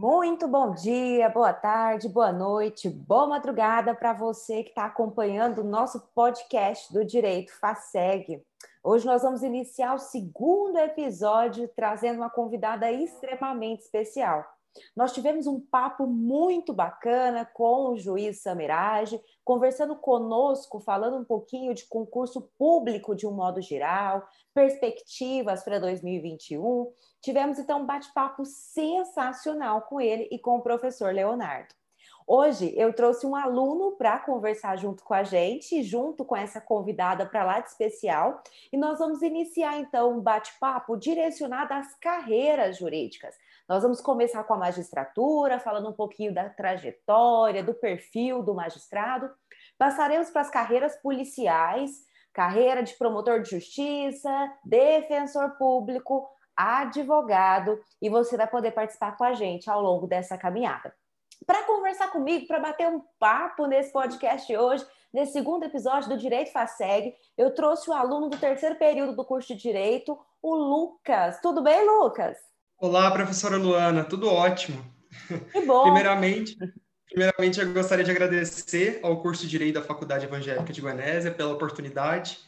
Muito bom dia, boa tarde, boa noite, boa madrugada para você que está acompanhando o nosso podcast do Direito FASEG. Hoje nós vamos iniciar o segundo episódio trazendo uma convidada extremamente especial. Nós tivemos um papo muito bacana com o juiz Samirage, conversando conosco, falando um pouquinho de concurso público de um modo geral, perspectivas para 2021. Tivemos então um bate-papo sensacional com ele e com o professor Leonardo. Hoje eu trouxe um aluno para conversar junto com a gente, junto com essa convidada para lá de especial, e nós vamos iniciar então um bate-papo direcionado às carreiras jurídicas. Nós vamos começar com a magistratura, falando um pouquinho da trajetória, do perfil do magistrado. Passaremos para as carreiras policiais, carreira de promotor de justiça, defensor público, advogado, e você vai poder participar com a gente ao longo dessa caminhada para conversar comigo, para bater um papo nesse podcast hoje, nesse segundo episódio do Direito FASEG, eu trouxe o aluno do terceiro período do curso de Direito, o Lucas. Tudo bem, Lucas? Olá, professora Luana, tudo ótimo. Que bom. primeiramente, primeiramente, eu gostaria de agradecer ao curso de Direito da Faculdade Evangélica de Guanésia pela oportunidade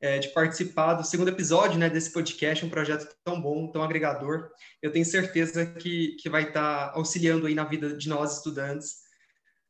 é, de participar do segundo episódio né, desse podcast, um projeto tão bom, tão agregador. Eu tenho certeza que, que vai estar auxiliando aí na vida de nós, estudantes,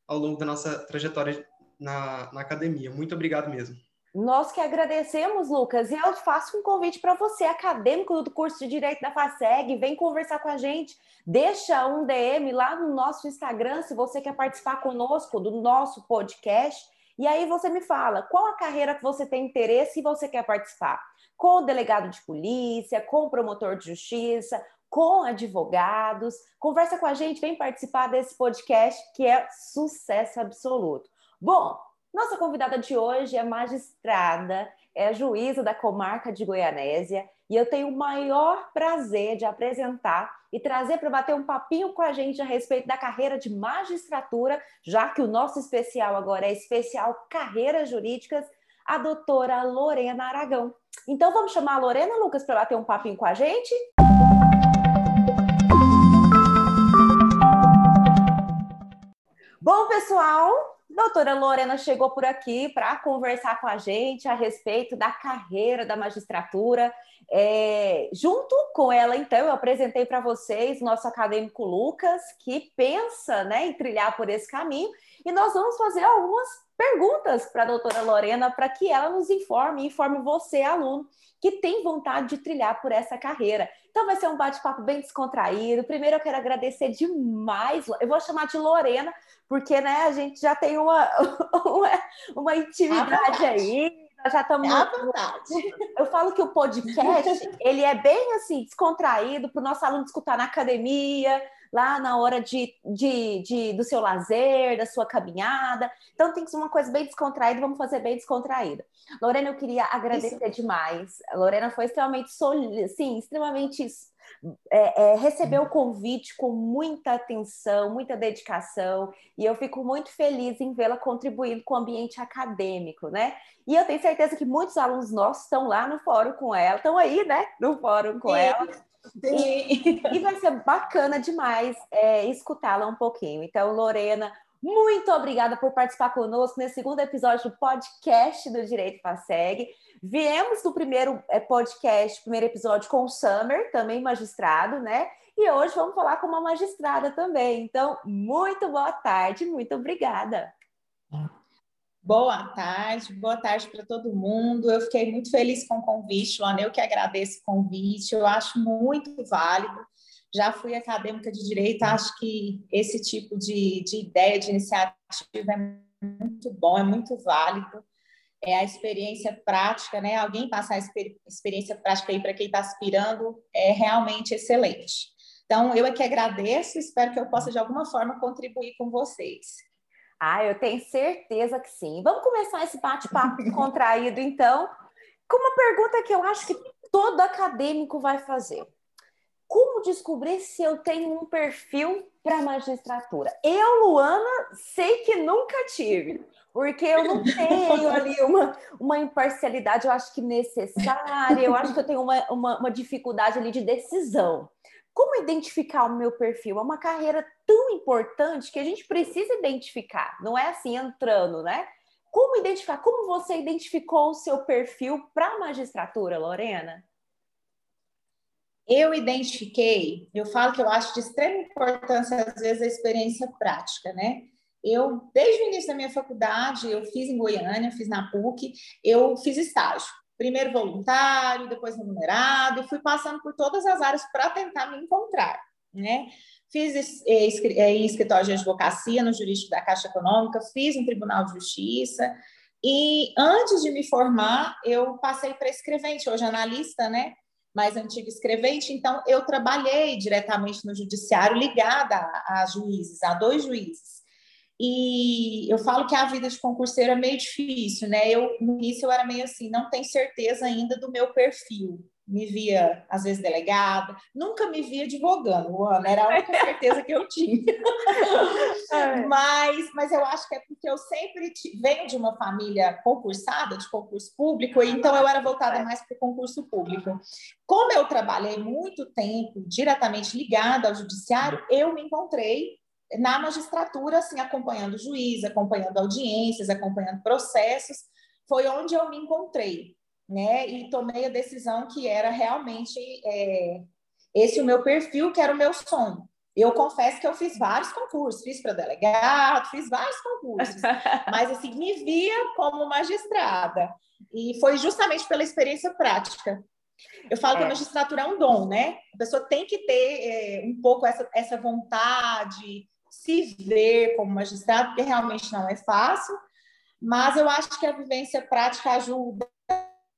ao longo da nossa trajetória na, na academia. Muito obrigado mesmo. Nós que agradecemos, Lucas, e eu faço um convite para você, acadêmico do curso de Direito da FASEG, vem conversar com a gente, deixa um DM lá no nosso Instagram, se você quer participar conosco do nosso podcast, e aí você me fala qual a carreira que você tem interesse e você quer participar. Com o delegado de polícia, com o promotor de justiça, com advogados. Conversa com a gente, vem participar desse podcast que é sucesso absoluto. Bom, nossa convidada de hoje é magistrada, é juíza da comarca de Goianésia e eu tenho o maior prazer de apresentar e trazer para bater um papinho com a gente a respeito da carreira de magistratura, já que o nosso especial agora é especial Carreiras Jurídicas, a doutora Lorena Aragão. Então vamos chamar a Lorena, Lucas, para bater um papinho com a gente? Bom, pessoal, Doutora Lorena chegou por aqui para conversar com a gente a respeito da carreira da magistratura. É, junto com ela, então, eu apresentei para vocês nosso acadêmico Lucas, que pensa né, em trilhar por esse caminho, e nós vamos fazer algumas perguntas para a doutora Lorena para que ela nos informe, informe você, aluno, que tem vontade de trilhar por essa carreira. Então vai ser um bate-papo bem descontraído. Primeiro eu quero agradecer demais, eu vou chamar de Lorena, porque né, a gente já tem uma, uma, uma intimidade aí, nós já estamos. É vontade. Eu falo que o podcast ele é bem assim, descontraído para o nosso aluno escutar na academia, lá na hora de, de, de, do seu lazer, da sua caminhada. Então tem que ser uma coisa bem descontraída, vamos fazer bem descontraída. Lorena, eu queria agradecer Isso. demais. A Lorena foi extremamente, sim, extremamente é, é, recebeu o convite com muita atenção, muita dedicação, e eu fico muito feliz em vê-la contribuindo com o ambiente acadêmico, né? E eu tenho certeza que muitos alunos nossos estão lá no fórum com ela, estão aí, né? No fórum com Sim. ela. E, e, vai ser bacana demais é, escutá-la um pouquinho. Então, Lorena, muito obrigada por participar conosco nesse segundo episódio do podcast do Direito Passeg. Viemos do primeiro é, podcast, primeiro episódio com o Summer, também magistrado, né? E hoje vamos falar com uma magistrada também. Então, muito boa tarde, muito obrigada. Boa tarde, boa tarde para todo mundo. Eu fiquei muito feliz com o convite, Luana. Eu que agradeço o convite, eu acho muito válido. Já fui acadêmica de direito, acho que esse tipo de, de ideia, de iniciativa é muito bom, é muito válido é a experiência prática, né? Alguém passar a experiência prática aí para quem está aspirando é realmente excelente. Então, eu aqui agradeço, espero que eu possa de alguma forma contribuir com vocês. Ah, eu tenho certeza que sim. Vamos começar esse bate-papo contraído, então, com uma pergunta que eu acho que todo acadêmico vai fazer. Como descobrir se eu tenho um perfil para magistratura? Eu, Luana, sei que nunca tive porque eu não tenho ali uma, uma imparcialidade, eu acho que necessária, eu acho que eu tenho uma, uma, uma dificuldade ali de decisão. Como identificar o meu perfil? É uma carreira tão importante que a gente precisa identificar, não é assim entrando, né? Como identificar? Como você identificou o seu perfil para a magistratura, Lorena? Eu identifiquei, eu falo que eu acho de extrema importância, às vezes, a experiência prática, né? Eu, desde o início da minha faculdade, eu fiz em Goiânia, fiz na PUC, eu fiz estágio. Primeiro voluntário, depois remunerado, e fui passando por todas as áreas para tentar me encontrar, né? Fiz eh, eh, em escritório de advocacia no jurídico da Caixa Econômica, fiz em Tribunal de Justiça, e antes de me formar, eu passei para escrevente, hoje analista, né? mais antigo escrevente, então eu trabalhei diretamente no judiciário ligada a, a juízes, a dois juízes. E eu falo que a vida de concurseiro é meio difícil, né? Eu no início eu era meio assim, não tenho certeza ainda do meu perfil me via, às vezes, delegada, nunca me via advogando, Ana, era a única certeza que eu tinha. É. mas, mas eu acho que é porque eu sempre venho de uma família concursada, de concurso público, então eu era voltada é. mais para o concurso público. Como eu trabalhei muito tempo diretamente ligada ao judiciário, eu me encontrei na magistratura, assim, acompanhando juiz, acompanhando audiências, acompanhando processos, foi onde eu me encontrei né? E tomei a decisão que era realmente é, esse o meu perfil, que era o meu sonho. Eu confesso que eu fiz vários concursos, fiz para delegado, fiz vários concursos, mas assim, me via como magistrada. E foi justamente pela experiência prática. Eu falo é. que a magistratura é um dom, né? A pessoa tem que ter é, um pouco essa, essa vontade, se ver como magistrado, porque realmente não é fácil, mas eu acho que a vivência prática ajuda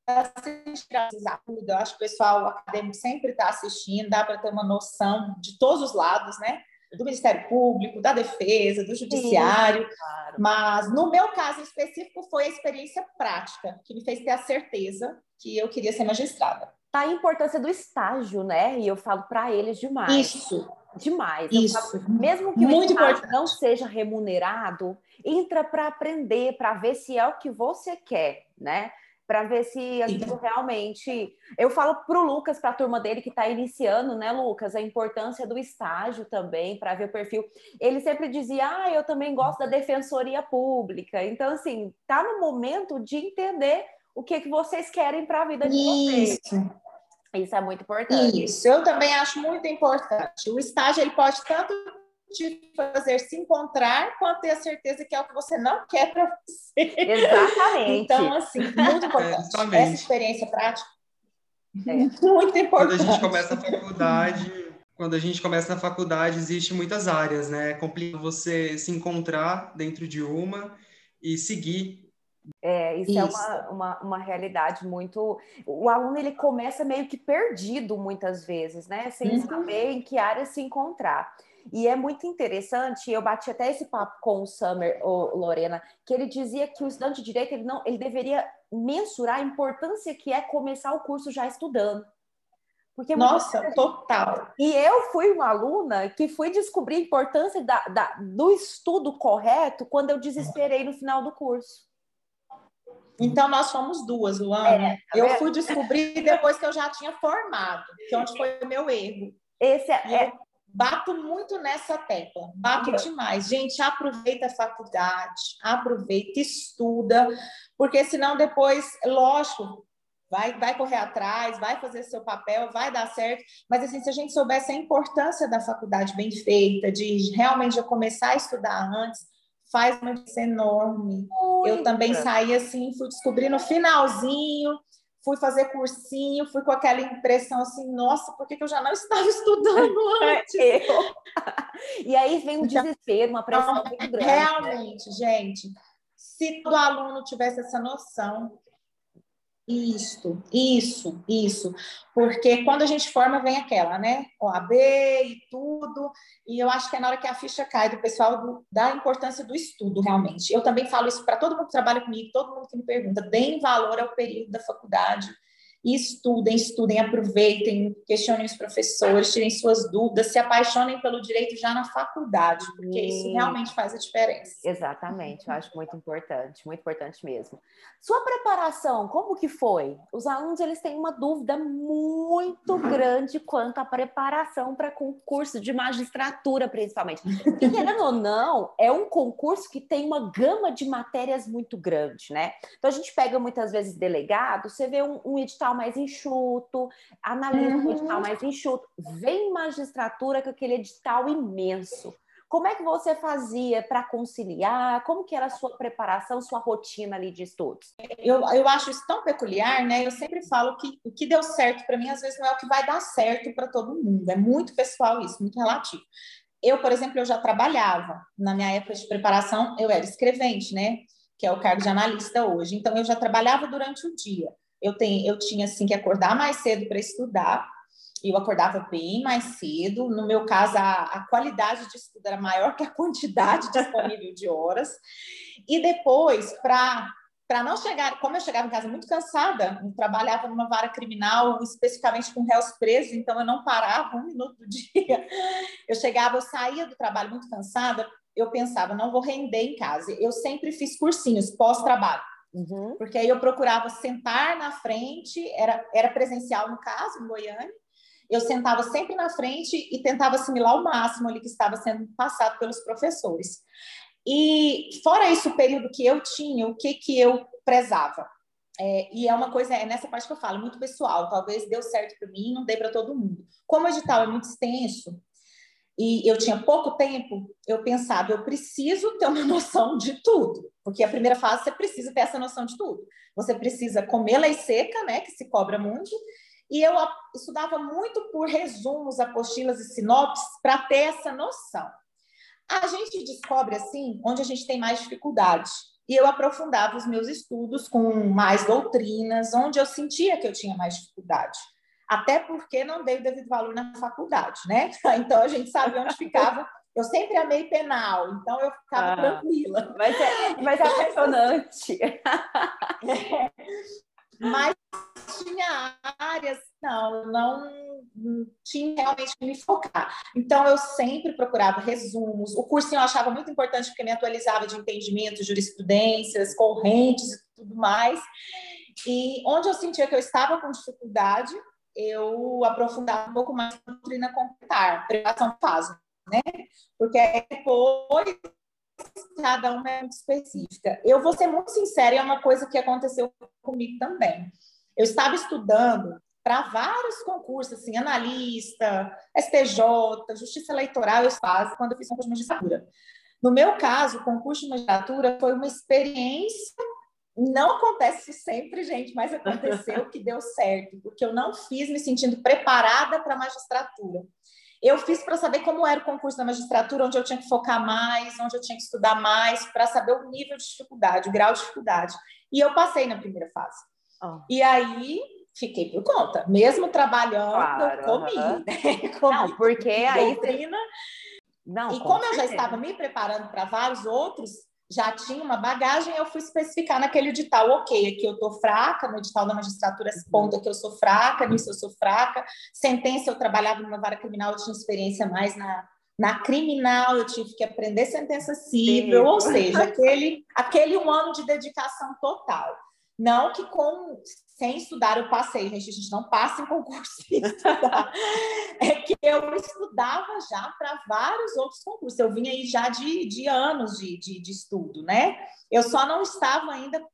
ajuda. Eu acho que o pessoal acadêmico sempre está assistindo, dá para ter uma noção de todos os lados, né? Do Ministério Público, da Defesa, do Judiciário. Sim, claro. Mas, no meu caso específico, foi a experiência prática que me fez ter a certeza que eu queria ser magistrada. Tá a importância do estágio, né? E eu falo para eles demais. Isso. Demais. Isso. Falo, mesmo que Muito o importante. não seja remunerado, entra para aprender, para ver se é o que você quer, né? para ver se aquilo realmente. Eu falo para o Lucas, para a turma dele que está iniciando, né, Lucas, a importância do estágio também, para ver o perfil. Ele sempre dizia, ah, eu também gosto da defensoria pública. Então, assim, tá no momento de entender o que, que vocês querem para a vida de Isso. vocês. Isso é muito importante. Isso, eu também acho muito importante. O estágio ele pode tanto te fazer se encontrar, quanto ter a certeza que é o que você não quer para você. Exatamente. Então, assim, muito importante. É, Essa experiência prática é muito importante. Quando a gente começa a faculdade, quando a gente começa na faculdade, existe muitas áreas, né? É complicado você se encontrar dentro de uma e seguir é, isso, isso, é uma, uma, uma, realidade muito. O aluno ele começa meio que perdido muitas vezes, né? Sem uhum. saber em que área se encontrar. E é muito interessante, eu bati até esse papo com o Summer, o Lorena, que ele dizia que o estudante de direito ele não, ele deveria mensurar a importância que é começar o curso já estudando. Porque Nossa, total. E eu fui uma aluna que fui descobrir a importância da, da, do estudo correto quando eu desesperei no final do curso. Então, nós fomos duas, Luana. É, tá eu fui descobrir depois que eu já tinha formado, que é onde foi o meu erro. Esse é, é, bato muito nessa tecla, bato uhum. demais. Gente, aproveita a faculdade, aproveita, estuda, porque senão depois, lógico, vai, vai correr atrás, vai fazer seu papel, vai dar certo, mas assim, se a gente soubesse a importância da faculdade bem feita, de realmente já começar a estudar antes, faz uma diferença enorme. Muito. Eu também saí assim, fui descobrir no finalzinho, fui fazer cursinho, fui com aquela impressão assim, nossa, por que, que eu já não estava estudando é, antes? Eu. E aí vem um então, desespero, uma pressão então, muito grande. Realmente, né? gente, se todo aluno tivesse essa noção, isso, isso, isso. Porque quando a gente forma, vem aquela, né? OAB e tudo. E eu acho que é na hora que a ficha cai do pessoal do, da importância do estudo, realmente. Eu também falo isso para todo mundo que trabalha comigo, todo mundo que me pergunta: deem valor ao período da faculdade. E estudem, estudem, aproveitem, questionem os professores, tirem suas dúvidas, se apaixonem pelo direito já na faculdade, porque e... isso realmente faz a diferença. Exatamente, eu acho muito importante, muito importante mesmo. Sua preparação, como que foi? Os alunos eles têm uma dúvida muito grande quanto à preparação para concurso de magistratura, principalmente. E querendo ou não, é um concurso que tem uma gama de matérias muito grande, né? Então a gente pega muitas vezes delegado, você vê um, um edital mais enxuto, analisa uhum. um edital mais enxuto, vem magistratura com aquele edital imenso. Como é que você fazia para conciliar? Como que era a sua preparação, sua rotina ali de estudos? Eu, eu acho isso tão peculiar, né? Eu sempre falo que o que deu certo para mim, às vezes, não é o que vai dar certo para todo mundo. É muito pessoal isso, muito relativo. Eu, por exemplo, eu já trabalhava. Na minha época de preparação, eu era escrevente, né? Que é o cargo de analista hoje. Então, eu já trabalhava durante o dia. Eu, tenho, eu tinha, assim, que acordar mais cedo para estudar eu acordava bem mais cedo. No meu caso, a, a qualidade de estudo era maior que a quantidade disponível de horas. E depois, para para não chegar, como eu chegava em casa muito cansada, trabalhava numa vara criminal, especificamente com réus presos, então eu não parava um minuto do dia. Eu chegava, eu saía do trabalho muito cansada, eu pensava, não vou render em casa. Eu sempre fiz cursinhos pós-trabalho. Uhum. Porque aí eu procurava sentar na frente, era, era presencial no caso, em Goiânia, eu sentava sempre na frente e tentava assimilar o máximo ali que estava sendo passado pelos professores. E fora isso, o período que eu tinha, o que que eu prezava? É, e é uma coisa, é nessa parte que eu falo, muito pessoal. Talvez deu certo para mim, não dei para todo mundo. Como o edital é muito extenso e eu tinha pouco tempo, eu pensava, eu preciso ter uma noção de tudo, porque a primeira fase você precisa ter essa noção de tudo. Você precisa comer lei seca, né, que se cobra muito, e eu estudava muito por resumos, apostilas e sinopses para ter essa noção. A gente descobre, assim, onde a gente tem mais dificuldade. E eu aprofundava os meus estudos com mais doutrinas, onde eu sentia que eu tinha mais dificuldade. Até porque não dei o devido valor na faculdade, né? Então a gente sabia onde ficava. Eu sempre amei penal, então eu ficava ah, tranquila. Mas é, mas é apaixonante. é, mas tinha áreas, não, não tinha realmente que me focar. Então, eu sempre procurava resumos. O cursinho eu achava muito importante porque me atualizava de entendimento, jurisprudências, correntes e tudo mais. E onde eu sentia que eu estava com dificuldade, eu aprofundava um pouco mais na doutrina complementar, privação fase, né? Porque depois cada uma é muito específica. Eu vou ser muito sincera, é uma coisa que aconteceu comigo também. Eu estava estudando para vários concursos, assim, analista, STJ, Justiça Eleitoral, eu faço quando eu fiz concurso de magistratura. No meu caso, o concurso de magistratura foi uma experiência não acontece sempre, gente, mas aconteceu que deu certo, porque eu não fiz me sentindo preparada para a magistratura. Eu fiz para saber como era o concurso da magistratura, onde eu tinha que focar mais, onde eu tinha que estudar mais, para saber o nível de dificuldade, o grau de dificuldade. E eu passei na primeira fase. Oh. E aí fiquei por conta, mesmo trabalhando, claro, comi, né? comi. Não, porque aí doutrina. Não, e como eu já estava me preparando para vários outros, já tinha uma bagagem, eu fui especificar naquele edital, ok, aqui eu estou fraca, no edital da magistratura se ponta que eu sou fraca, nisso eu sou fraca, sentença eu trabalhava numa vara criminal, eu tinha experiência mais na, na criminal, eu tive que aprender sentença civil, Sim. ou seja, aquele, aquele um ano de dedicação total. Não que com sem estudar eu passei, gente, a gente não passa em concurso sem estudar. é que eu estudava já para vários outros concursos. Eu vinha aí já de, de anos de, de, de estudo, né? Eu só não estava ainda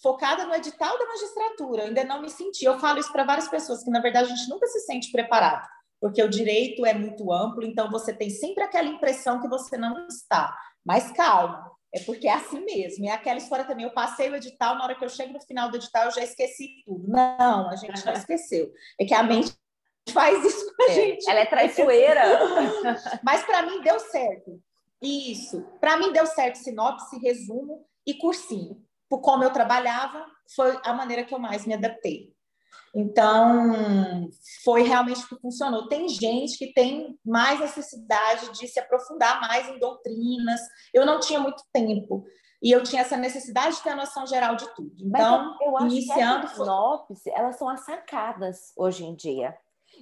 focada no edital da magistratura, ainda não me senti. Eu falo isso para várias pessoas, que na verdade a gente nunca se sente preparado, porque o direito é muito amplo, então você tem sempre aquela impressão que você não está. Mas calma, é porque é assim mesmo. E é aquela história também, eu passei o edital, na hora que eu chego no final do edital, eu já esqueci tudo. Não, a gente não esqueceu. É que a mente faz isso com a é, gente. Ela é traiçoeira. Mas para mim deu certo. Isso. Para mim deu certo sinopse, resumo e cursinho. Por como eu trabalhava, foi a maneira que eu mais me adaptei. Então, foi realmente o que funcionou. Tem gente que tem mais necessidade de se aprofundar mais em doutrinas. Eu não tinha muito tempo. e eu tinha essa necessidade de ter a noção geral de tudo. Então, eu, eu acho iniciando. Que as sinopse, elas são as sacadas hoje em dia.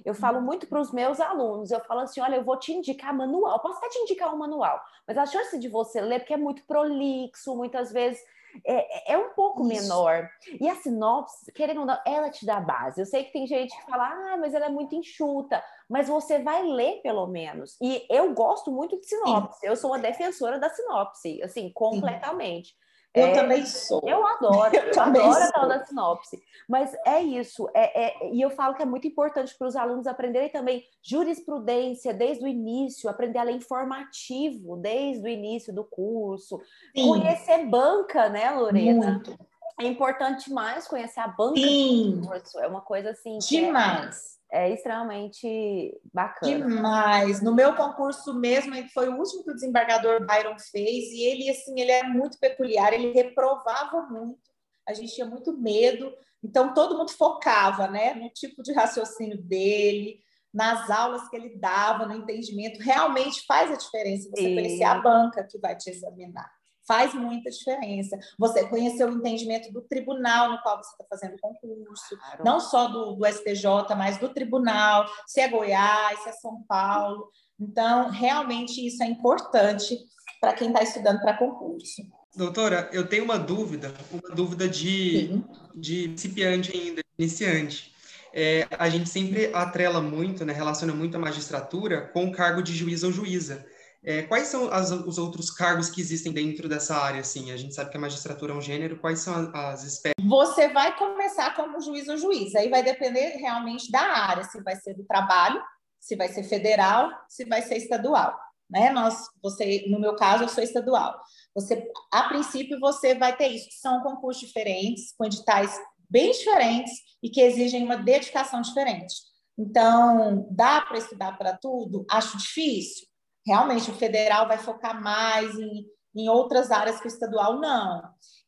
Eu falo uhum. muito para os meus alunos, eu falo assim, olha, eu vou te indicar manual, posso até te indicar um manual, mas a chance de você ler, porque é muito prolixo, muitas vezes é, é, é um pouco Isso. menor. E a sinopse, querendo ou não, ela te dá base. Eu sei que tem gente que fala, ah, mas ela é muito enxuta, mas você vai ler pelo menos. E eu gosto muito de sinopse, Sim. eu sou uma defensora da sinopse, assim, completamente. Sim. Eu é, também sou. Eu adoro, eu, eu adoro a tal da sinopse. Mas é isso, é, é, e eu falo que é muito importante para os alunos aprenderem também jurisprudência desde o início, aprender a ler informativo desde o início do curso, Sim. conhecer banca, né, Lorena? Muito. É importante demais conhecer a banca Sim. do curso, é uma coisa assim. É demais é extremamente bacana. Demais. No meu concurso mesmo, foi o último que o desembargador Byron fez, e ele, assim, ele é muito peculiar, ele reprovava muito, a gente tinha muito medo, então todo mundo focava, né, no tipo de raciocínio dele, nas aulas que ele dava, no entendimento, realmente faz a diferença você e... conhecer a banca que vai te examinar faz muita diferença. Você conhecer o entendimento do tribunal no qual você está fazendo o concurso, claro. não só do, do STJ, mas do tribunal, se é Goiás, se é São Paulo. Então, realmente isso é importante para quem está estudando para concurso. Doutora, eu tenho uma dúvida, uma dúvida de, de principiante ainda, iniciante. É, a gente sempre atrela muito, né, relaciona muito a magistratura com o cargo de juiz ou juíza. É, quais são as, os outros cargos que existem dentro dessa área? Assim, a gente sabe que a magistratura é um gênero. Quais são as, espécies? Você vai começar como juiz ou juiz. Aí vai depender realmente da área, se vai ser do trabalho, se vai ser federal, se vai ser estadual. Né? Nós, você, no meu caso, eu sou estadual. Você, a princípio, você vai ter isso. São concursos diferentes, com editais bem diferentes e que exigem uma dedicação diferente. Então, dá para estudar para tudo? Acho difícil realmente o federal vai focar mais em, em outras áreas que o estadual não.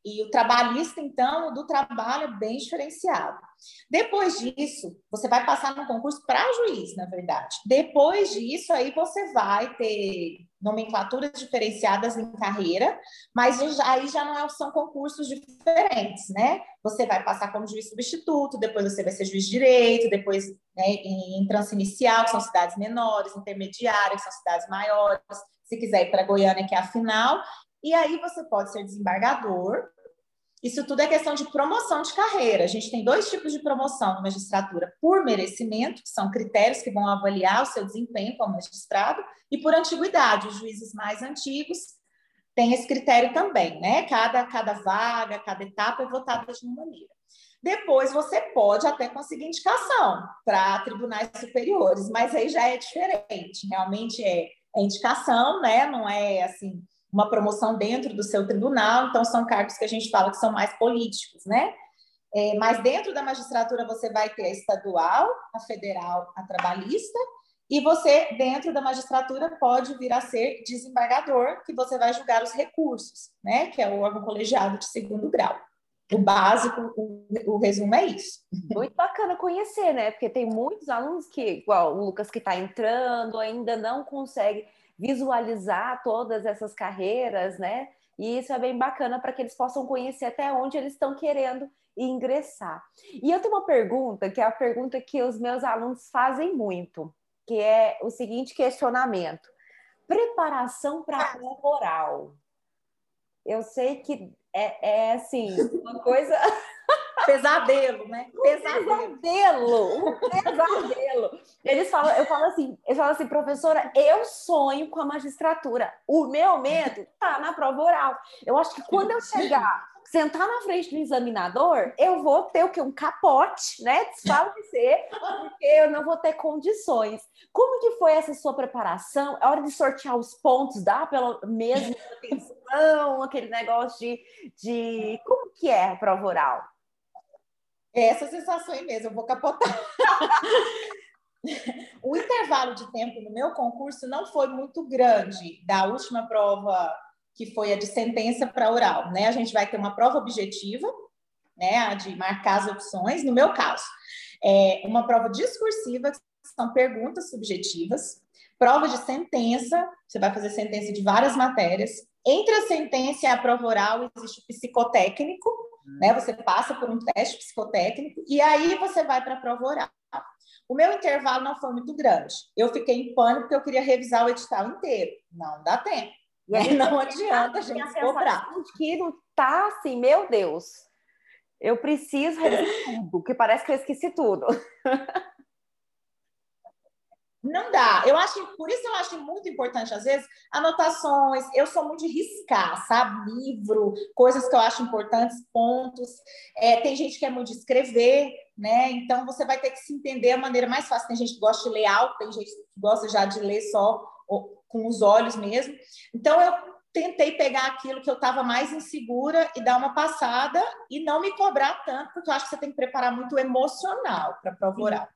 E o trabalhista, então, do trabalho é bem diferenciado. Depois disso, você vai passar no concurso para juiz, na verdade. Depois disso, aí você vai ter nomenclaturas diferenciadas em carreira, mas aí já não é, são concursos diferentes, né? Você vai passar como juiz substituto, depois você vai ser juiz de direito, depois né, em entrância inicial, que são cidades menores, intermediárias, que são cidades maiores, se quiser ir para Goiânia, que é a final, e aí você pode ser desembargador, isso tudo é questão de promoção de carreira. A gente tem dois tipos de promoção na magistratura: por merecimento, que são critérios que vão avaliar o seu desempenho como magistrado, e por antiguidade. Os juízes mais antigos têm esse critério também, né? Cada, cada vaga, cada etapa é votada de uma maneira. Depois você pode até conseguir indicação para tribunais superiores, mas aí já é diferente. Realmente é, é indicação, né? Não é assim uma promoção dentro do seu tribunal, então são cargos que a gente fala que são mais políticos, né? É, mas dentro da magistratura você vai ter a estadual, a federal, a trabalhista, e você, dentro da magistratura, pode vir a ser desembargador, que você vai julgar os recursos, né? Que é o órgão colegiado de segundo grau. O básico, o, o resumo é isso. Muito bacana conhecer, né? Porque tem muitos alunos que, igual o Lucas que está entrando, ainda não consegue visualizar todas essas carreiras, né? E isso é bem bacana para que eles possam conhecer até onde eles estão querendo ingressar. E eu tenho uma pergunta, que é a pergunta que os meus alunos fazem muito, que é o seguinte questionamento: preparação para a prova oral. Eu sei que é, é assim, uma coisa Pesadelo, né? Pesadelo. pesadelo, um pesadelo. Eles falam, eu falo assim, eu falo assim, professora, eu sonho com a magistratura. O meu medo tá na prova oral. Eu acho que quando eu chegar, sentar na frente do examinador, eu vou ter o que um capote, né? Desfalecer, porque eu não vou ter condições. Como que foi essa sua preparação? A hora de sortear os pontos, dá pela mesma atenção, aquele negócio de, de como que é a prova oral? É essa sensação aí mesmo, eu vou capotar. o intervalo de tempo no meu concurso não foi muito grande da última prova, que foi a de sentença para oral. Né? A gente vai ter uma prova objetiva, né, a de marcar as opções, no meu caso. É uma prova discursiva, são perguntas subjetivas, prova de sentença, você vai fazer sentença de várias matérias. Entre a sentença e a prova oral existe o psicotécnico. Né? Você passa por um teste psicotécnico e aí você vai para a prova oral. O meu intervalo não foi muito grande. Eu fiquei em pânico porque eu queria revisar o edital inteiro. Não dá tempo. E aí não adianta a gente cobrar. Que não tá assim, meu Deus. Eu preciso revisar tudo, porque parece que eu esqueci tudo. Não dá. Eu acho, por isso eu acho muito importante, às vezes, anotações. Eu sou muito de riscar, sabe? Livro, coisas que eu acho importantes, pontos. É, tem gente que é muito de escrever, né? Então você vai ter que se entender a maneira mais fácil. Tem gente que gosta de ler alto, tem gente que gosta já de ler só com os olhos mesmo. Então eu tentei pegar aquilo que eu estava mais insegura e dar uma passada e não me cobrar tanto, porque eu acho que você tem que preparar muito emocional para prova oral.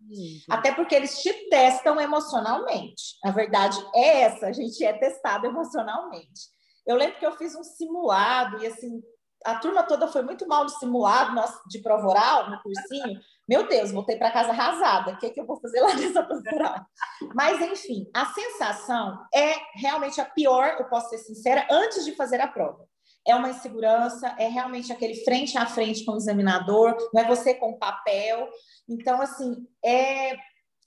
Até porque eles te testam emocionalmente. A verdade é essa, a gente é testado emocionalmente. Eu lembro que eu fiz um simulado e assim, a turma toda foi muito mal no simulado de prova oral, no cursinho. Meu Deus, voltei para casa arrasada. O que, é que eu vou fazer lá nessa prova oral? Mas, enfim, a sensação é realmente a pior, eu posso ser sincera, antes de fazer a prova. É uma insegurança, é realmente aquele frente a frente com o examinador, não é você com papel. Então, assim, é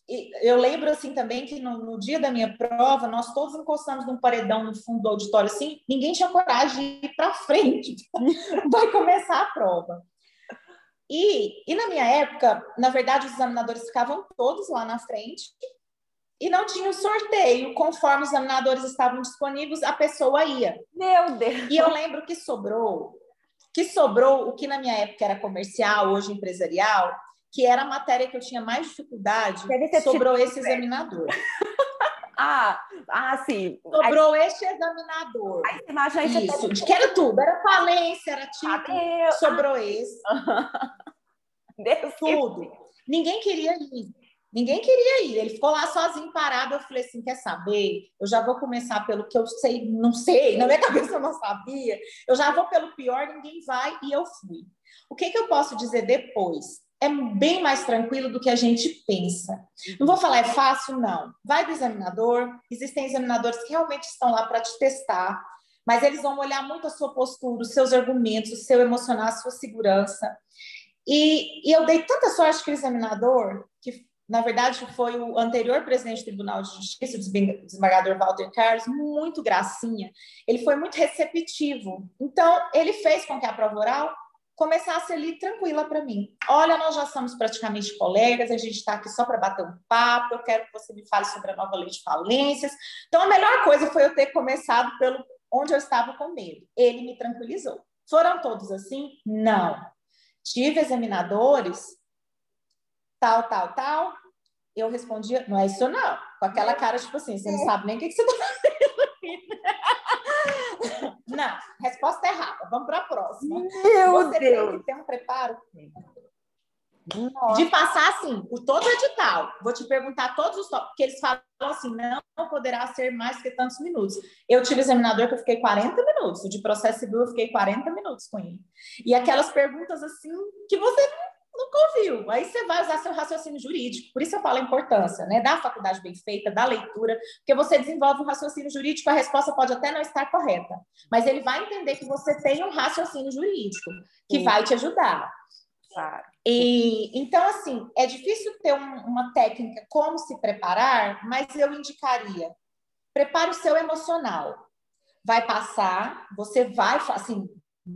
eu lembro assim também que no, no, dia da minha prova, nós todos encostamos num paredão no fundo do auditório, assim, ninguém tinha coragem de ir para frente, vai começar a prova. E, e na minha época, na verdade, os examinadores ficavam todos lá na frente e não tinha o sorteio, conforme os examinadores estavam disponíveis, a pessoa ia. Meu Deus! E eu lembro que sobrou, que sobrou o que na minha época era comercial, hoje empresarial, que era a matéria que eu tinha mais dificuldade, sobrou esse examinador. ah, ah, sim. Sobrou aí, este examinador. Aí você imagina isso, de que era tudo, era falência, era tipo, sobrou ah. esse. Deus tudo. Ninguém queria ir. Ninguém queria ir. Ele ficou lá sozinho, parado. Eu falei assim: quer saber? Eu já vou começar pelo que eu sei, não sei, na minha cabeça eu não sabia. Eu já vou pelo pior, ninguém vai, e eu fui. O que, que eu posso dizer depois? É bem mais tranquilo do que a gente pensa. Não vou falar é fácil, não. Vai do examinador, existem examinadores que realmente estão lá para te testar, mas eles vão olhar muito a sua postura, os seus argumentos, o seu emocional, a sua segurança. E, e eu dei tanta sorte que o examinador, que na verdade foi o anterior presidente do Tribunal de Justiça, o desembargador Walter Carlos, muito gracinha, ele foi muito receptivo. Então, ele fez com que a prova oral começasse ali tranquila para mim. Olha, nós já somos praticamente colegas, a gente está aqui só para bater um papo, eu quero que você me fale sobre a nova lei de falências. Então, a melhor coisa foi eu ter começado pelo onde eu estava com medo. Ele me tranquilizou. Foram todos assim? Não. Tive examinadores, tal, tal, tal. Eu respondia, não é isso não. Com aquela cara, tipo assim, você não sabe nem o que, que você está fazendo não, resposta errada. Vamos para a próxima. Meu Você Deus. tem que ter um preparo Nossa. de passar assim, por todo o edital. Vou te perguntar todos os tópicos, porque eles falam assim, não poderá ser mais que tantos minutos. Eu tive examinador que eu fiquei 40 minutos, o de processo civil eu fiquei 40 minutos com ele. E aquelas perguntas assim que você nunca ouviu. Aí você vai usar seu raciocínio jurídico. Por isso eu falo a importância né, da faculdade bem feita, da leitura, porque você desenvolve um raciocínio jurídico, a resposta pode até não estar correta, mas ele vai entender que você tem um raciocínio jurídico que Sim. vai te ajudar. Claro. E, então, assim, é difícil ter um, uma técnica como se preparar, mas eu indicaria: prepare o seu emocional. Vai passar, você vai, assim,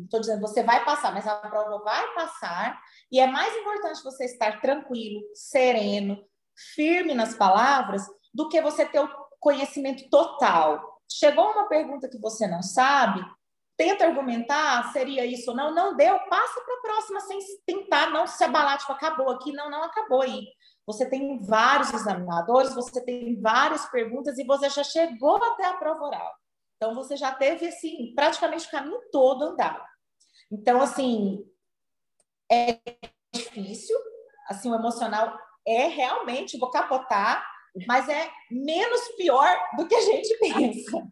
estou dizendo, você vai passar, mas a prova vai passar, e é mais importante você estar tranquilo, sereno, firme nas palavras, do que você ter o conhecimento total. Chegou uma pergunta que você não sabe, tenta argumentar, seria isso ou não, não deu, passa para a próxima sem tentar não se abalar, tipo, acabou aqui, não, não acabou aí. Você tem vários examinadores, você tem várias perguntas e você já chegou até a prova oral. Então, você já teve, assim, praticamente o caminho todo andado. Então, assim, é difícil, assim, o emocional é realmente, vou capotar, mas é menos pior do que a gente pensa.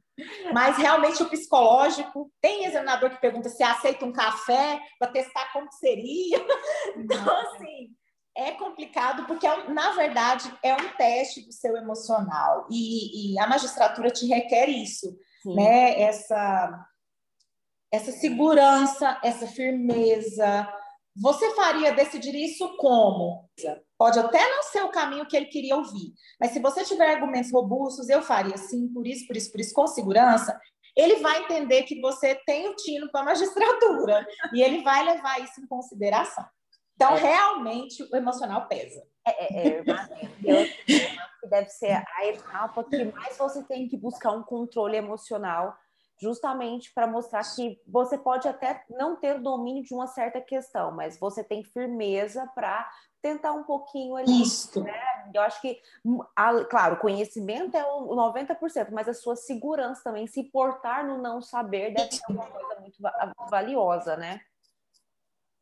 Mas realmente o psicológico, tem examinador que pergunta se aceita um café para testar como seria. Então, assim, é complicado porque, é na verdade, é um teste do seu emocional e, e a magistratura te requer isso, Sim. né? Essa, essa segurança, essa firmeza. Você faria decidir isso como? Pode até não ser o caminho que ele queria ouvir, mas se você tiver argumentos robustos, eu faria sim, por isso, por isso, por isso, com segurança, ele vai entender que você tem o tino para a magistratura e ele vai levar isso em consideração. Então, é. realmente, o emocional pesa. É, é, eu, eu, que deve ser a etapa que mais você tem que buscar um controle emocional, justamente para mostrar que você pode até não ter domínio de uma certa questão, mas você tem firmeza para tentar um pouquinho ali. Isso. Né? Eu acho que, a, claro, conhecimento é o 90%, mas a sua segurança também, se portar no não saber, deve ser uma coisa muito valiosa, né?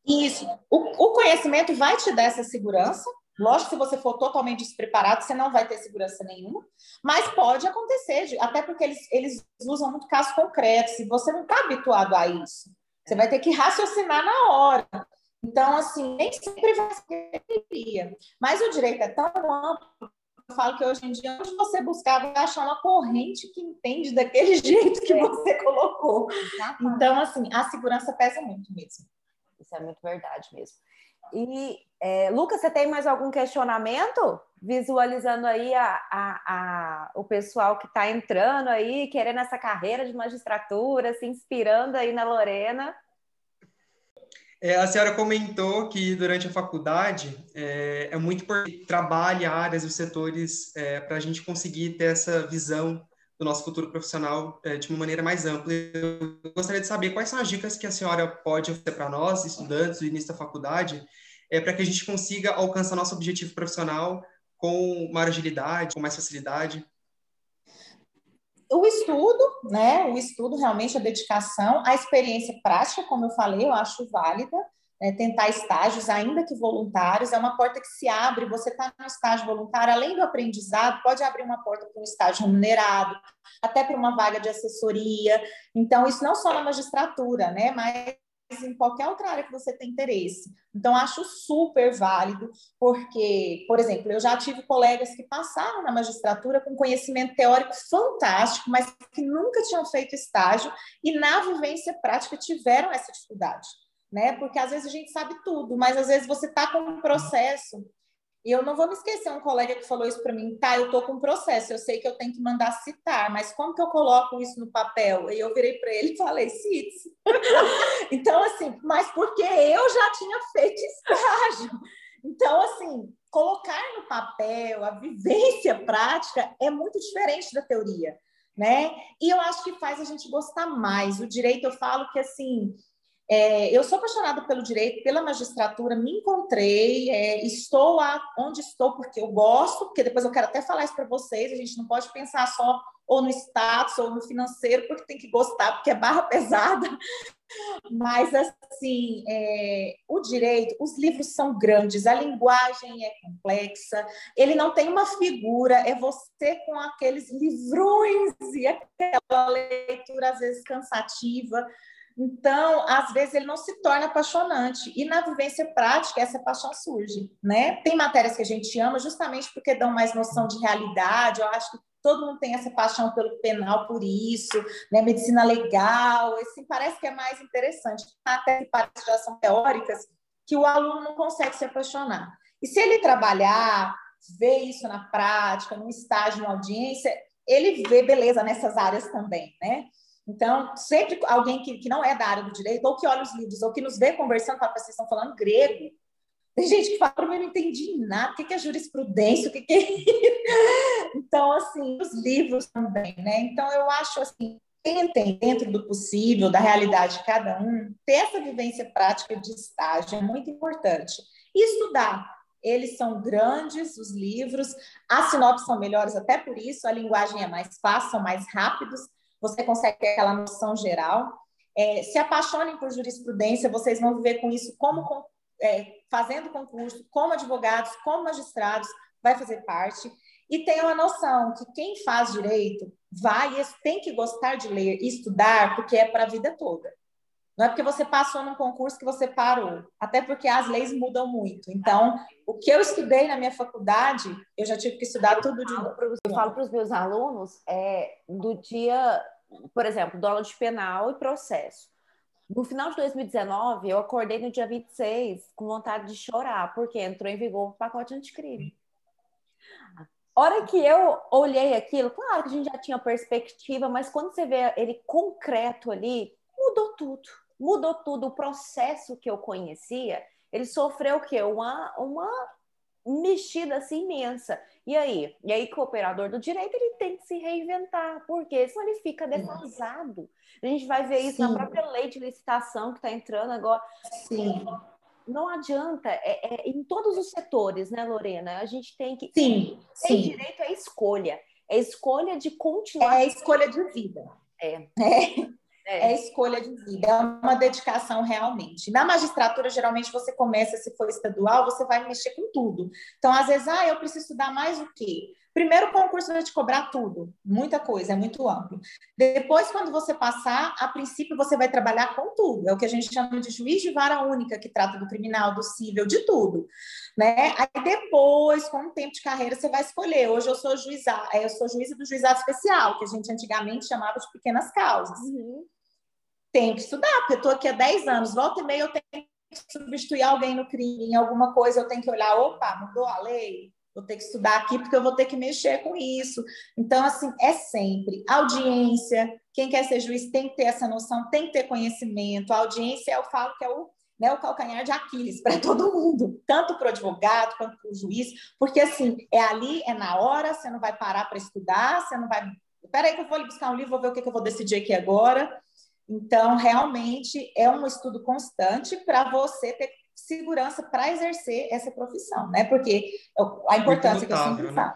Isso. O, o, conhecimento vai te dar essa segurança. Lógico, se você for totalmente despreparado, você não vai ter segurança nenhuma. Mas pode acontecer, até porque eles, eles usam muito casos concretos. Se você não está habituado a isso, você vai ter que raciocinar na hora. Então, assim, nem sempre vai ser queria. Mas o direito é tão amplo eu falo que hoje em dia, onde você buscar, vai achar uma corrente que entende daquele jeito que você colocou. Então, assim, a segurança pesa muito mesmo. Isso é muito verdade mesmo. E, é, Lucas, você tem mais algum questionamento? Visualizando aí a, a, a o pessoal que está entrando aí, querendo essa carreira de magistratura, se inspirando aí na Lorena. É, a senhora comentou que durante a faculdade é, é muito importante trabalhar áreas e setores é, para a gente conseguir ter essa visão do nosso futuro profissional é, de uma maneira mais ampla. Eu gostaria de saber quais são as dicas que a senhora pode oferecer para nós, estudantes do início da faculdade, é, para que a gente consiga alcançar nosso objetivo profissional com maior agilidade, com mais facilidade. O estudo, né? O estudo, realmente, a dedicação, a experiência prática, como eu falei, eu acho válida é, tentar estágios, ainda que voluntários, é uma porta que se abre, você está no estágio voluntário, além do aprendizado, pode abrir uma porta para um estágio remunerado, até para uma vaga de assessoria. Então, isso não só na magistratura, né, mas em qualquer outra área que você tem interesse. Então, acho super válido, porque, por exemplo, eu já tive colegas que passaram na magistratura com conhecimento teórico fantástico, mas que nunca tinham feito estágio e na vivência prática tiveram essa dificuldade né? Porque às vezes a gente sabe tudo, mas às vezes você está com um processo. E eu não vou me esquecer um colega que falou isso para mim, tá, eu tô com um processo, eu sei que eu tenho que mandar citar, mas como que eu coloco isso no papel? E eu virei para ele e falei, cite então, assim, mas porque eu já tinha feito estágio. Então, assim, colocar no papel a vivência prática é muito diferente da teoria, né? E eu acho que faz a gente gostar mais. O direito, eu falo que, assim, é, eu sou apaixonada pelo direito, pela magistratura, me encontrei, é, estou a, onde estou porque eu gosto, porque depois eu quero até falar isso para vocês, a gente não pode pensar só ou no status ou no financeiro, porque tem que gostar, porque é barra pesada. Mas, assim, é, o direito, os livros são grandes, a linguagem é complexa, ele não tem uma figura, é você com aqueles livrões e aquela leitura, às vezes, cansativa. Então, às vezes ele não se torna apaixonante e na vivência prática essa paixão surge, né? Tem matérias que a gente ama justamente porque dão mais noção de realidade. Eu acho que todo mundo tem essa paixão pelo penal por isso, né? Medicina legal, assim, parece que é mais interessante. Até que já são teóricas que o aluno não consegue se apaixonar. E se ele trabalhar, ver isso na prática, num estágio, numa audiência, ele vê beleza nessas áreas também, né? Então, sempre alguém que, que não é da área do direito, ou que olha os livros, ou que nos vê conversando, fala, vocês estão falando grego. Tem gente que fala mim, eu não entendi nada, o que é jurisprudência, o que é... Então, assim, os livros também, né? Então, eu acho, assim, tentem, dentro do possível, da realidade de cada um, ter essa vivência prática de estágio, é muito importante. E estudar. Eles são grandes, os livros, as sinopses são melhores até por isso, a linguagem é mais fácil, são mais rápidos, você consegue aquela noção geral. É, se apaixonem por jurisprudência, vocês vão viver com isso como é, fazendo concurso, como advogados, como magistrados, vai fazer parte. E tenham a noção que quem faz direito vai tem que gostar de ler e estudar, porque é para a vida toda. Não é porque você passou num concurso que você parou, até porque as leis mudam muito. Então, o que eu estudei na minha faculdade, eu já tive que estudar tudo de novo. Eu falo para os meus alunos é, do dia, por exemplo, do aula de penal e processo. No final de 2019, eu acordei no dia 26 com vontade de chorar, porque entrou em vigor o pacote anticrime. Hora que eu olhei aquilo, claro que a gente já tinha perspectiva, mas quando você vê ele concreto ali, mudou tudo. Mudou tudo. O processo que eu conhecia, ele sofreu o quê? Uma, uma mexida assim imensa. E aí? E aí que o operador do direito ele tem que se reinventar, porque senão ele fica defasado. A gente vai ver isso Sim. na própria lei de licitação que está entrando agora. Sim. Não adianta, é, é, em todos os setores, né, Lorena? A gente tem que. Sim. Tem sim. direito à escolha. É escolha de continuar. É a escolha de vida. É. é. É. é escolha de vida, é uma dedicação realmente. Na magistratura, geralmente, você começa, se for estadual, você vai mexer com tudo. Então, às vezes, ah, eu preciso estudar mais o quê? Primeiro, o concurso vai te cobrar tudo, muita coisa, é muito amplo. Depois, quando você passar, a princípio, você vai trabalhar com tudo. É o que a gente chama de juiz de vara única, que trata do criminal, do civil, de tudo. Né? Aí depois, com o tempo de carreira, você vai escolher. Hoje eu sou juíza, eu sou juíza do juizado especial, que a gente antigamente chamava de pequenas causas. Uhum. Tenho que estudar, porque eu estou aqui há 10 anos, volta e meia eu tenho que substituir alguém no crime, em alguma coisa eu tenho que olhar, opa, mudou a lei, vou ter que estudar aqui porque eu vou ter que mexer com isso. Então, assim, é sempre audiência. Quem quer ser juiz tem que ter essa noção, tem que ter conhecimento. A audiência, eu falo que é o, né, o calcanhar de Aquiles para todo mundo, tanto para o advogado quanto para o juiz, porque, assim, é ali, é na hora, você não vai parar para estudar, você não vai. Espera aí que eu vou ali buscar um livro, vou ver o que, que eu vou decidir aqui agora. Então, realmente, é um estudo constante para você ter segurança para exercer essa profissão, né? Porque a importância que eu sempre né? falo.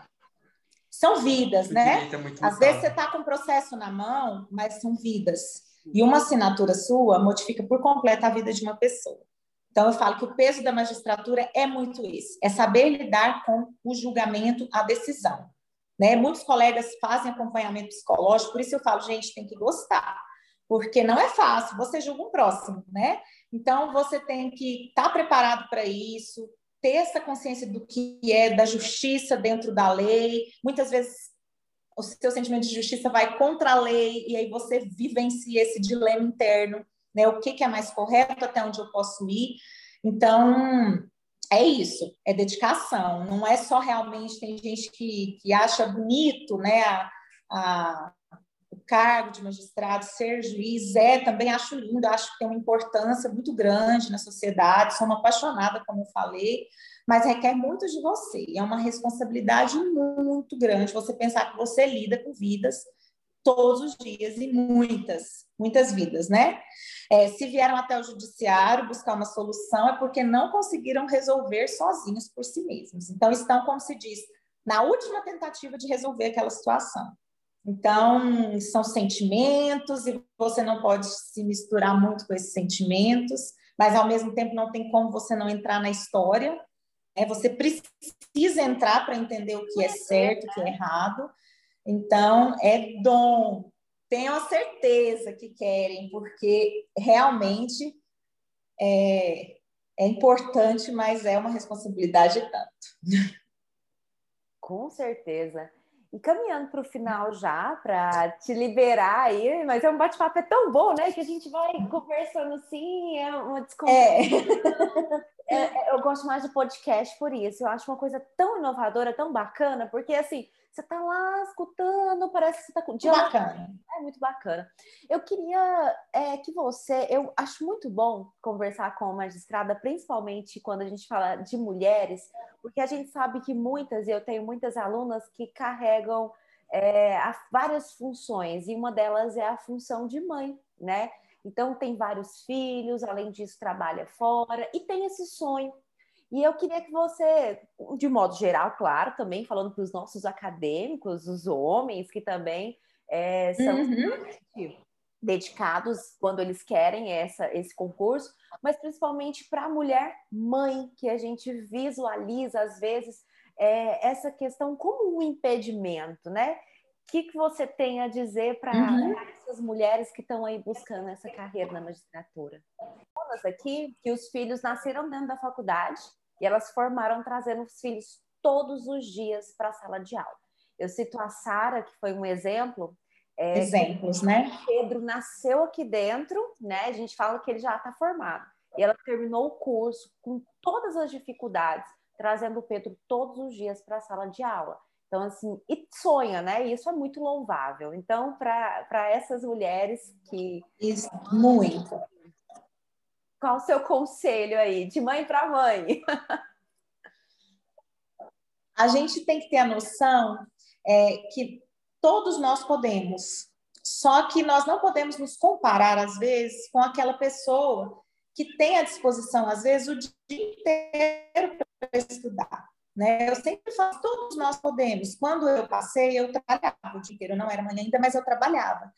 São vidas, né? É Às vezes você está com um processo na mão, mas são vidas. E uma assinatura sua modifica por completo a vida de uma pessoa. Então, eu falo que o peso da magistratura é muito esse: é saber lidar com o julgamento, a decisão. Né? Muitos colegas fazem acompanhamento psicológico, por isso eu falo, gente, tem que gostar, porque não é fácil, você julga um próximo, né? Então, você tem que estar tá preparado para isso, ter essa consciência do que é da justiça dentro da lei. Muitas vezes, o seu sentimento de justiça vai contra a lei, e aí você vivencia esse dilema interno, né? O que, que é mais correto, até onde eu posso ir. Então, é isso, é dedicação. Não é só realmente, tem gente que, que acha bonito, né? A, a, cargo de magistrado, ser juiz, é também acho lindo, acho que tem uma importância muito grande na sociedade, sou uma apaixonada, como eu falei, mas requer muito de você, é uma responsabilidade muito grande você pensar que você lida com vidas todos os dias e muitas, muitas vidas, né? É, se vieram até o judiciário buscar uma solução é porque não conseguiram resolver sozinhos por si mesmos. Então, estão, como se diz, na última tentativa de resolver aquela situação. Então, são sentimentos e você não pode se misturar muito com esses sentimentos, mas ao mesmo tempo não tem como você não entrar na história. Né? Você precisa entrar para entender o que é certo, o que é errado. Então, é dom. Tenho a certeza que querem, porque realmente é, é importante, mas é uma responsabilidade tanto. Com certeza. E caminhando para o final já, para te liberar aí, mas é um bate-papo é tão bom, né? Que a gente vai conversando assim, é uma descontração. É. é. é, eu gosto mais de podcast por isso. Eu acho uma coisa tão inovadora, tão bacana, porque assim, você está lá escutando, parece que você está com. Bacana. É muito bacana. Eu queria é, que você. Eu acho muito bom conversar com a magistrada, principalmente quando a gente fala de mulheres, porque a gente sabe que muitas, e eu tenho muitas alunas que carregam é, várias funções, e uma delas é a função de mãe, né? Então, tem vários filhos, além disso, trabalha fora e tem esse sonho e eu queria que você, de modo geral, claro, também falando para os nossos acadêmicos, os homens que também é, são uhum. dedicados quando eles querem essa, esse concurso, mas principalmente para a mulher mãe, que a gente visualiza às vezes é, essa questão como um impedimento, né? que, que você tem a dizer para uhum. essas mulheres que estão aí buscando essa carreira na magistratura? Aqui que os filhos nasceram dentro da faculdade e elas formaram trazendo os filhos todos os dias para a sala de aula. Eu cito a Sara, que foi um exemplo. É, Exemplos, né? Pedro nasceu aqui dentro, né? A gente fala que ele já está formado. E ela terminou o curso com todas as dificuldades, trazendo o Pedro todos os dias para a sala de aula. Então, assim, e sonha, né? Isso é muito louvável. Então, para essas mulheres que. Isso, muito. Qual o seu conselho aí, de mãe para mãe? A gente tem que ter a noção é, que todos nós podemos, só que nós não podemos nos comparar, às vezes, com aquela pessoa que tem à disposição, às vezes, o dia inteiro para estudar. Né? Eu sempre falo, todos nós podemos. Quando eu passei, eu trabalhava o dia inteiro, não era manhã ainda, mas eu trabalhava.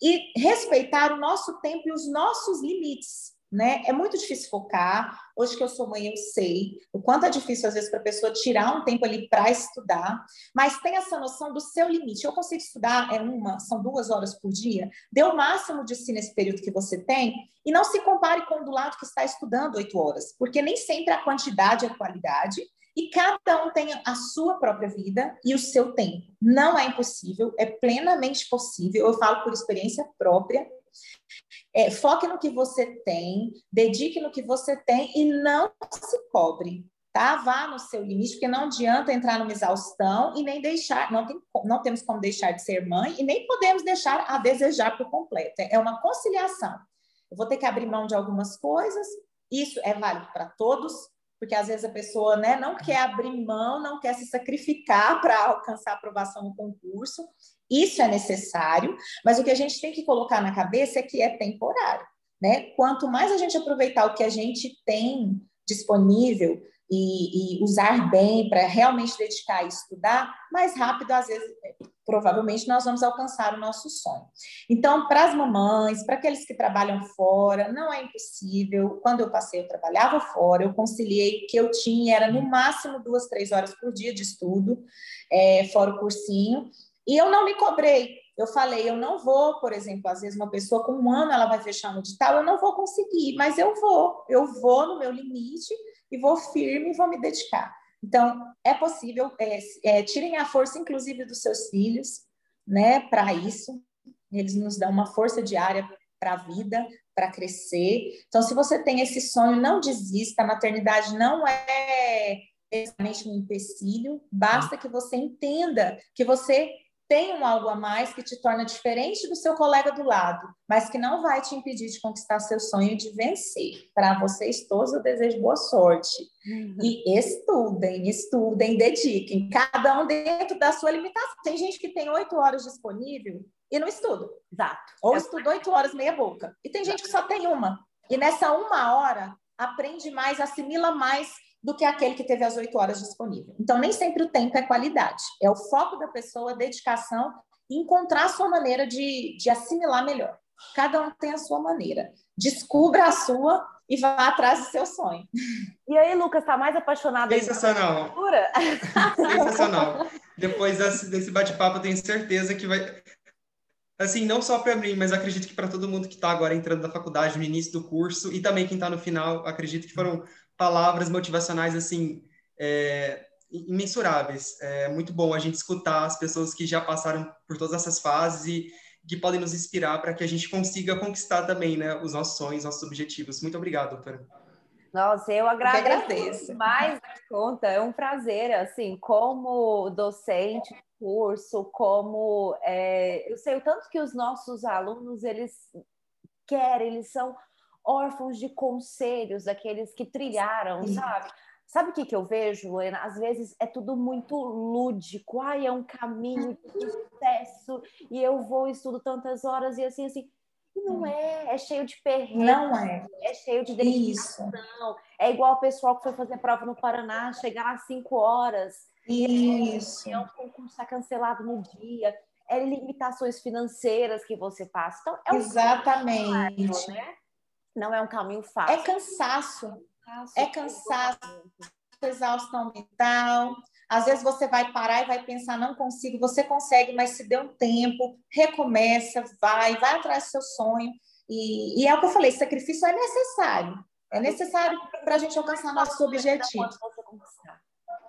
E respeitar o nosso tempo e os nossos limites. Né? É muito difícil focar. Hoje que eu sou mãe, eu sei o quanto é difícil, às vezes, para a pessoa tirar um tempo ali para estudar, mas tem essa noção do seu limite. Eu consigo estudar, é uma, são duas horas por dia, dê o máximo de si nesse período que você tem, e não se compare com o do lado que está estudando oito horas, porque nem sempre a quantidade é qualidade, e cada um tem a sua própria vida e o seu tempo. Não é impossível, é plenamente possível. Eu falo por experiência própria. É, foque no que você tem, dedique no que você tem e não se cobre. Tá? Vá no seu limite, porque não adianta entrar numa exaustão e nem deixar, não, tem, não temos como deixar de ser mãe e nem podemos deixar a desejar por completo. É uma conciliação. Eu vou ter que abrir mão de algumas coisas, isso é válido para todos, porque às vezes a pessoa né, não quer abrir mão, não quer se sacrificar para alcançar a aprovação no concurso. Isso é necessário, mas o que a gente tem que colocar na cabeça é que é temporário. Né? Quanto mais a gente aproveitar o que a gente tem disponível e, e usar bem para realmente dedicar e estudar, mais rápido, às vezes, provavelmente nós vamos alcançar o nosso sonho. Então, para as mamães, para aqueles que trabalham fora, não é impossível. Quando eu passei, eu trabalhava fora, eu conciliei o que eu tinha, era no máximo duas, três horas por dia de estudo, é, fora o cursinho, e eu não me cobrei. Eu falei, eu não vou, por exemplo, às vezes uma pessoa com um ano ela vai fechar no edital, eu não vou conseguir, mas eu vou, eu vou no meu limite e vou firme e vou me dedicar. Então, é possível, é, é, tirem a força, inclusive, dos seus filhos, né, para isso. Eles nos dão uma força diária para a vida, para crescer. Então, se você tem esse sonho, não desista. A maternidade não é necessariamente um empecilho, basta que você entenda que você tem um algo a mais que te torna diferente do seu colega do lado, mas que não vai te impedir de conquistar seu sonho de vencer. Para vocês todos, eu desejo boa sorte. Uhum. E estudem, estudem, dediquem, cada um dentro da sua limitação. Tem gente que tem oito horas disponível e não estuda. Exato. Ou é estuda oito horas meia boca. E tem gente que só tem uma. E nessa uma hora, aprende mais, assimila mais do que aquele que teve as oito horas disponível. Então, nem sempre o tempo é qualidade, é o foco da pessoa, a dedicação e encontrar a sua maneira de, de assimilar melhor. Cada um tem a sua maneira. Descubra a sua e vá atrás do seu sonho. E aí, Lucas, está mais apaixonado Sensacional. Sensacional. Depois desse bate-papo, tenho certeza que vai. Assim, não só para mim, mas acredito que para todo mundo que está agora entrando na faculdade, no início do curso, e também quem está no final, acredito que foram palavras motivacionais assim é, imensuráveis. É muito bom a gente escutar as pessoas que já passaram por todas essas fases e que podem nos inspirar para que a gente consiga conquistar também né, os nossos sonhos, nossos objetivos. Muito obrigado, doutora. Nossa, eu agradeço, eu agradeço. mais conta. É um prazer, assim, como docente curso, como é, eu sei o tanto que os nossos alunos eles querem, eles são órfãos de conselhos, daqueles que trilharam, Sim. sabe? Sabe o que, que eu vejo, Luana? Às vezes é tudo muito lúdico. Ai, é um caminho de sucesso e eu vou estudo tantas horas e assim, assim. E não hum. é, é cheio de perrengue. Não é. É cheio de dedicação. Isso. É igual o pessoal que foi fazer prova no Paraná, chegar às cinco horas. Isso. É um concurso está cancelado no dia. É limitações financeiras que você passa. Então, é um Exatamente. né? Não é um caminho fácil. É cansaço. É cansaço, exaustão mental. Às vezes você vai parar e vai pensar, não consigo, você consegue, mas se dê um tempo, recomeça, vai, vai atrás do seu sonho. E, e é o que eu falei, sacrifício é necessário. É necessário para a gente alcançar nossos objetivos.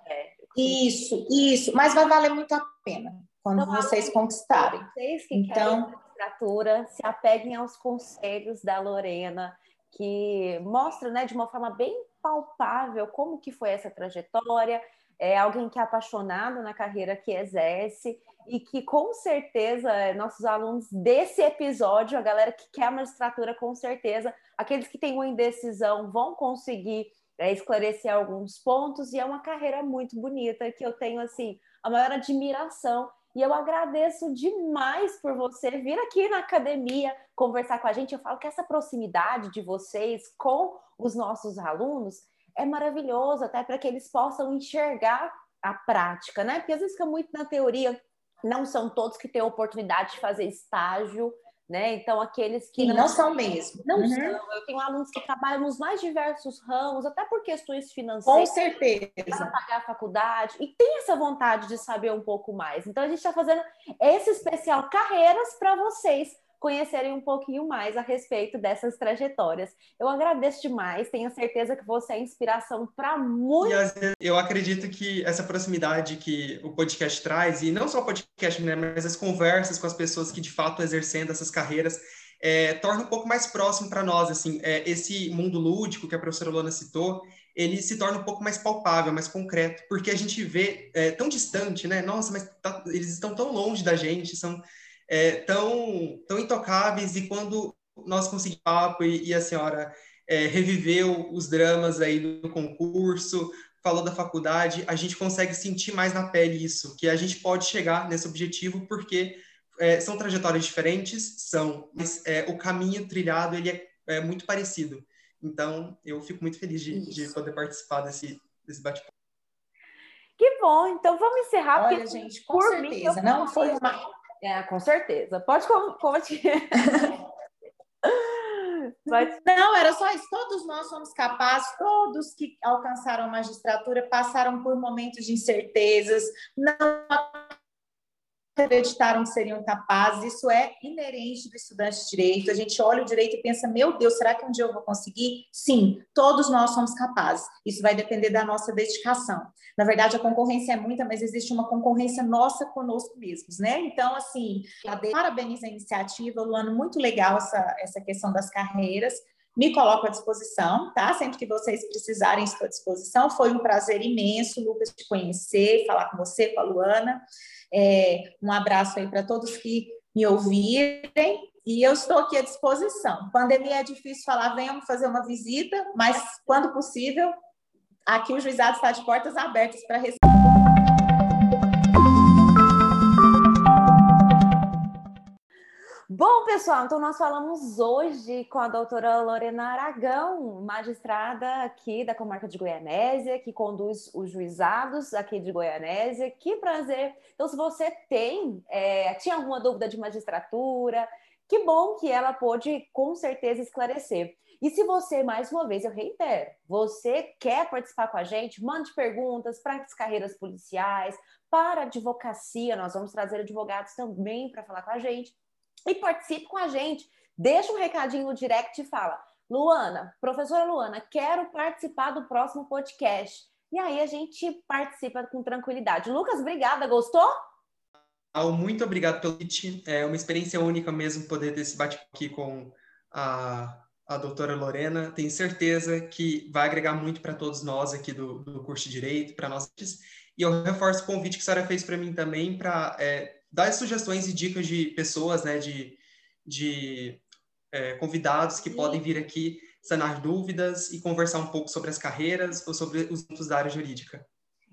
É. Isso, isso, mas vai valer muito a pena quando então, vocês conquistarem. Vocês que então, querem literatura, se apeguem aos conselhos da Lorena, que mostra, né, de uma forma bem palpável como que foi essa trajetória, é alguém que é apaixonado na carreira que exerce e que com certeza nossos alunos desse episódio, a galera que quer a magistratura, com certeza, aqueles que têm uma indecisão vão conseguir é, esclarecer alguns pontos e é uma carreira muito bonita que eu tenho assim a maior admiração e eu agradeço demais por você vir aqui na academia conversar com a gente. Eu falo que essa proximidade de vocês com os nossos alunos é maravilhoso, até para que eles possam enxergar a prática, né? Porque às vezes fica muito na teoria, não são todos que têm a oportunidade de fazer estágio, né? Então, aqueles que. não, não, são mesmo. Não uhum. são. Eu tenho alunos que trabalham nos mais diversos ramos, até por questões financeiras. Com certeza. Para pagar a faculdade, e tem essa vontade de saber um pouco mais. Então, a gente está fazendo esse especial Carreiras para vocês conhecerem um pouquinho mais a respeito dessas trajetórias. Eu agradeço demais, tenho certeza que você é inspiração para muito. Eu acredito que essa proximidade que o podcast traz, e não só o podcast, né, mas as conversas com as pessoas que de fato exercendo essas carreiras, é, torna um pouco mais próximo para nós, assim, é, esse mundo lúdico que a professora Luana citou, ele se torna um pouco mais palpável, mais concreto, porque a gente vê é, tão distante, né? Nossa, mas tá, eles estão tão longe da gente, são é, tão, tão intocáveis e quando nós conseguimos papo e, e a senhora é, reviveu os dramas aí do concurso, falou da faculdade, a gente consegue sentir mais na pele isso, que a gente pode chegar nesse objetivo porque é, são trajetórias diferentes, são, mas é, o caminho trilhado ele é, é, muito parecido. Então, eu fico muito feliz de, de poder participar desse, desse bate-papo. Que bom, então vamos encerrar. Olha, porque, gente, com certeza, mim, não foi uma é, com certeza. Pode continuar. Pode... Não, era só isso. Todos nós somos capazes, todos que alcançaram a magistratura passaram por momentos de incertezas, não acreditaram que seriam capazes, isso é inerente do estudante de direito. A gente olha o direito e pensa: meu Deus, será que um dia eu vou conseguir? Sim, todos nós somos capazes. Isso vai depender da nossa dedicação. Na verdade, a concorrência é muita, mas existe uma concorrência nossa conosco mesmos, né? Então, assim, parabéns à iniciativa, Luano, muito legal essa, essa questão das carreiras. Me coloco à disposição, tá? Sempre que vocês precisarem, estou à disposição. Foi um prazer imenso, Lucas, te conhecer, falar com você, com a Luana. É, um abraço aí para todos que me ouvirem e eu estou aqui à disposição. Pandemia é difícil falar, venham fazer uma visita, mas quando possível, aqui o juizado está de portas abertas para receber. Bom, pessoal, então nós falamos hoje com a doutora Lorena Aragão, magistrada aqui da comarca de Goianésia, que conduz os juizados aqui de Goianésia. Que prazer! Então, se você tem, é, tinha alguma dúvida de magistratura, que bom que ela pôde com certeza esclarecer. E se você, mais uma vez, eu reitero, você quer participar com a gente, mande perguntas para as carreiras policiais, para a advocacia, nós vamos trazer advogados também para falar com a gente e participe com a gente. Deixa um recadinho no direct e fala: Luana, professora Luana, quero participar do próximo podcast. E aí a gente participa com tranquilidade. Lucas, obrigada, gostou? Muito obrigado pelo convite. É uma experiência única mesmo poder ter esse bate-papo aqui com a, a doutora Lorena. Tenho certeza que vai agregar muito para todos nós aqui do, do curso de Direito, para nós. E eu reforço o convite que a senhora fez para mim também para é, dar sugestões e dicas de pessoas, né, de, de é, convidados que Sim. podem vir aqui sanar dúvidas e conversar um pouco sobre as carreiras ou sobre os assuntos da área jurídica.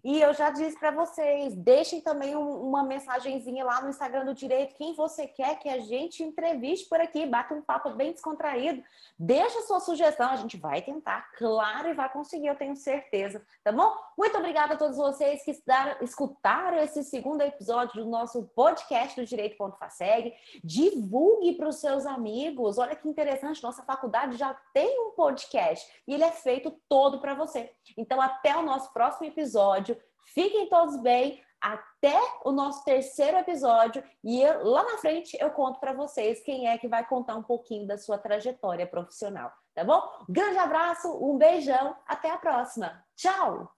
E eu já disse para vocês, deixem também um, uma mensagenzinha lá no Instagram do Direito, quem você quer que a gente entreviste por aqui, bata um papo bem descontraído, deixa sua sugestão, a gente vai tentar, claro, e vai conseguir, eu tenho certeza, tá bom? Muito obrigada a todos vocês que escutaram esse segundo episódio do nosso podcast do Direito.faseg, divulgue para os seus amigos, olha que interessante, nossa faculdade já tem um podcast, e ele é feito todo para você. Então, até o nosso próximo episódio, Fiquem todos bem. Até o nosso terceiro episódio e eu, lá na frente eu conto para vocês quem é que vai contar um pouquinho da sua trajetória profissional, tá bom? Grande abraço, um beijão, até a próxima. Tchau!